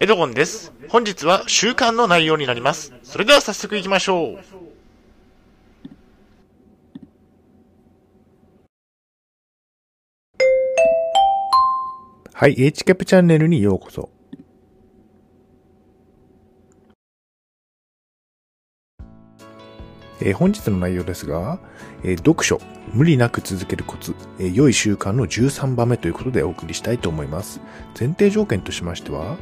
エドゴンです。本日は週間の内容になります。それでは早速行きましょう。はい、h キャプチャンネルにようこそ。えー本日の内容ですが、えー読書、無理なく続けるコツ、えー良い習慣の13番目ということでお送りしたいと思います。前提条件としましては、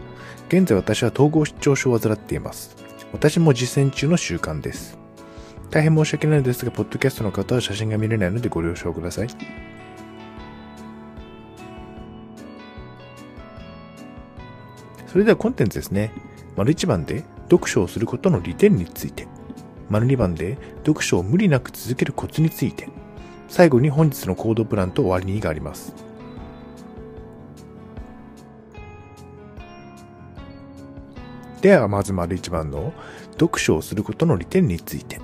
現在私は統合失調症を患っています。私も実践中の習慣です。大変申し訳ないのですが、ポッドキャストの方は写真が見れないのでご了承ください。それではコンテンツですね。丸1番で読書をすることの利点について。丸2番で読書を無理なく続けるコツについて。最後に本日の行動プランと終わりにがあります。ではまず丸1番の読書をすることの利点について。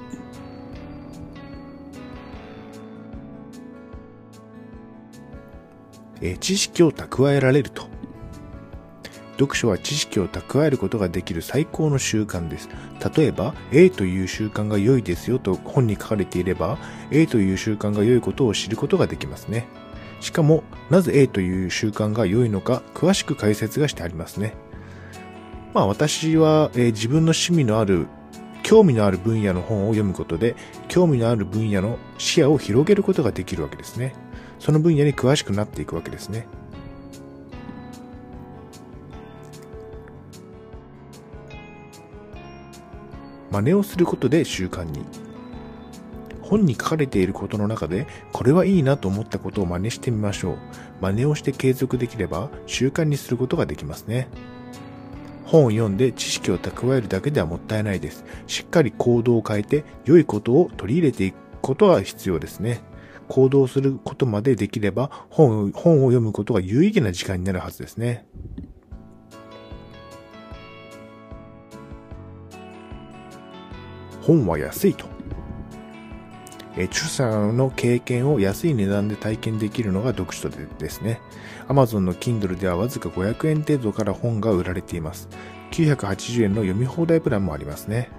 え知識を蓄えられると。読書は知識を蓄えることができる最高の習慣です。例えば、A という習慣が良いですよと本に書かれていれば、A という習慣が良いことを知ることができますね。しかも、なぜ A という習慣が良いのか、詳しく解説がしてありますね。まあ私は、えー自分の趣味のある、興味のある分野の本を読むことで、興味のある分野の視野を広げることができるわけですね。その分野に詳しくなっていくわけですね。真似をすることで習慣に。本に書かれていることの中で、これはいいなと思ったことを真似してみましょう。真似をして継続できれば習慣にすることができますね。本を読んで知識を蓄えるだけではもったいないです。しっかり行動を変えて良いことを取り入れていくことは必要ですね。行動することまでできれば本を読むことが有意義な時間になるはずですね。本は安いと。え著者の経験を安い値段で体験できるのが読書でですね。Amazon の Kindle ではわずか500円程度から本が売られています。980円の読み放題プランもありますね。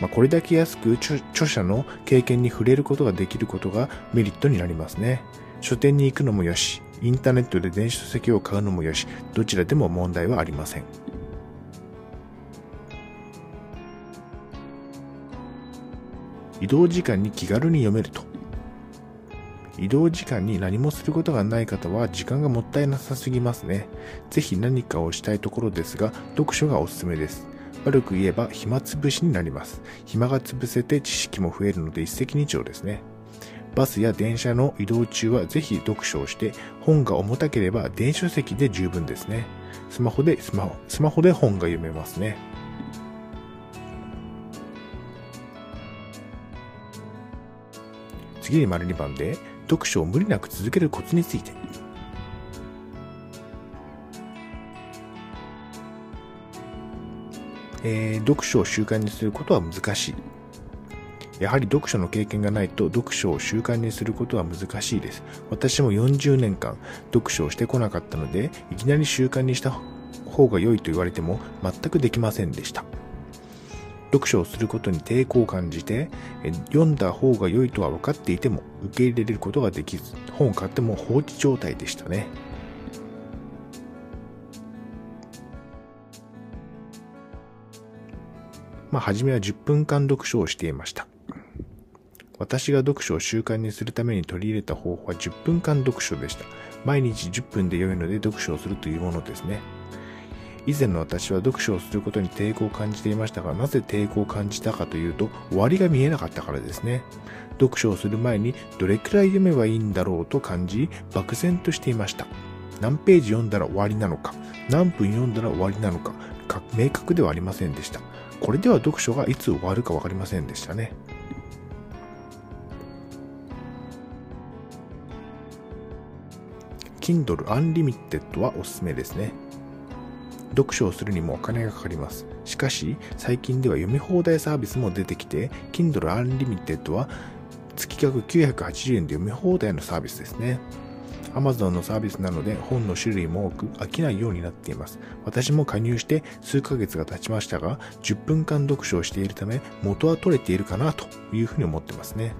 まあ、これだけ安く著者の経験に触れることができることがメリットになりますね。書店に行くのもよし、インターネットで電子書籍を買うのもよし、どちらでも問題はありません。移動時間に気軽に読めると。移動時間に何もすることがない方は時間がもったいなさすぎますね。ぜひ何かをしたいところですが、読書がおすすめです。悪く言えば暇つぶしになります。暇が潰せて知識も増えるので一石二鳥ですね。バスや電車の移動中はぜひ読書をして、本が重たければ電子書籍で十分ですね。スマホで、スマホ、スマホで本が読めますね。次に丸2番で、読書を無理なく続けるコツについて。えー読書を習慣にすることは難しい。やはり読書の経験がないと読書を習慣にすることは難しいです。私も40年間読書をしてこなかったので、いきなり習慣にした方が良いと言われても全くできませんでした。読書をすることに抵抗を感じて、読んだ方が良いとは分かっていても受け入れることができず、本を買っても放置状態でしたね。まあ、初めは10分間読書をしていました。私が読書を習慣にするために取り入れた方法は10分間読書でした。毎日10分で良いので読書をするというものですね。以前の私は読書をすることに抵抗を感じていましたが、なぜ抵抗を感じたかというと、終わりが見えなかったからですね。読書をする前にどれくらい読めばいいんだろうと感じ、漠然としていました。何ページ読んだら終わりなのか、何分読んだら終わりなのか、か明確ではありませんでした。これでは読書がいつ終わるかわかりませんでしたね。Kindle Unlimited はおすすめですね。読書をするにもお金がかかります。しかし、最近では読み放題サービスも出てきて、Kindle Unlimited は月額980円で読み放題のサービスですね。Amazon のサービスなので本の種類も多く飽きないようになっています。私も加入して数ヶ月が経ちましたが、10分間読書をしているため元は取れているかなというふうに思ってますね。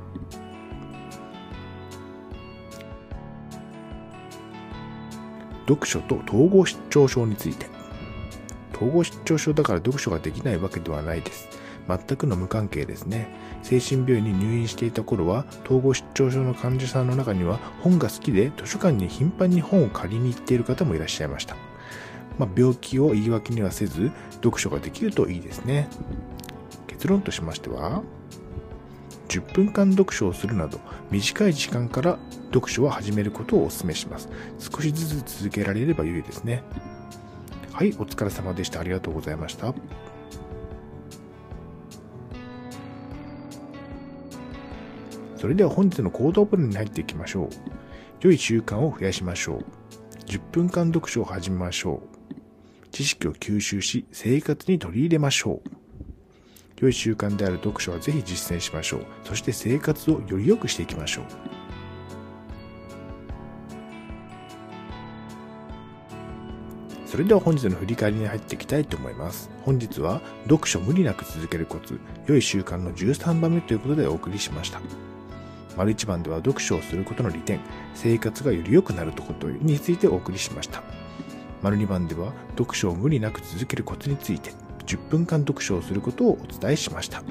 読書と統合失調症について。統合失調症だから読書ができないわけではないです。全くの無関係ですね。精神病院に入院していた頃は、統合失調症の患者さんの中には本が好きで図書館に頻繁に本を借りに行っている方もいらっしゃいました。まあ、病気を言い訳にはせず、読書ができるといいですね。結論としましては、10分間読書をするなど短い時間から読書を始めることをお勧めします。少しずつ続けられれば良いですね。はい、お疲れ様でした。ありがとうございました。それでは本日の行動プランに入っていきましょう。良い習慣を増やしましょう。10分間読書を始めましょう。知識を吸収し、生活に取り入れましょう。良い習慣である読書はぜひ実践しましょう。そして生活をより良くしていきましょう。それでは本日の振り返りに入っていきたいと思います。本日は読書無理なく続けるコツ、良い習慣の13番目ということでお送りしました。丸1番では読書をすることの利点、生活がより良くなるとことについてお送りしました。丸2番では読書を無理なく続けるコツについて、10分間読書をすることをお伝えしました。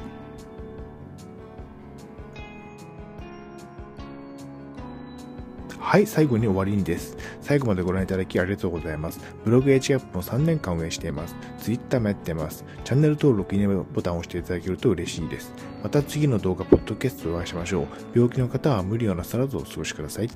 はい、最後に終わりにです。最後までご覧いただきありがとうございます。ブログ h アップも3年間運営しています。Twitter もやってます。チャンネル登録、いいねボタンを押していただけると嬉しいです。また次の動画、ポッドキャストでお会いしましょう。病気の方は無理をなさらずお過ごしください。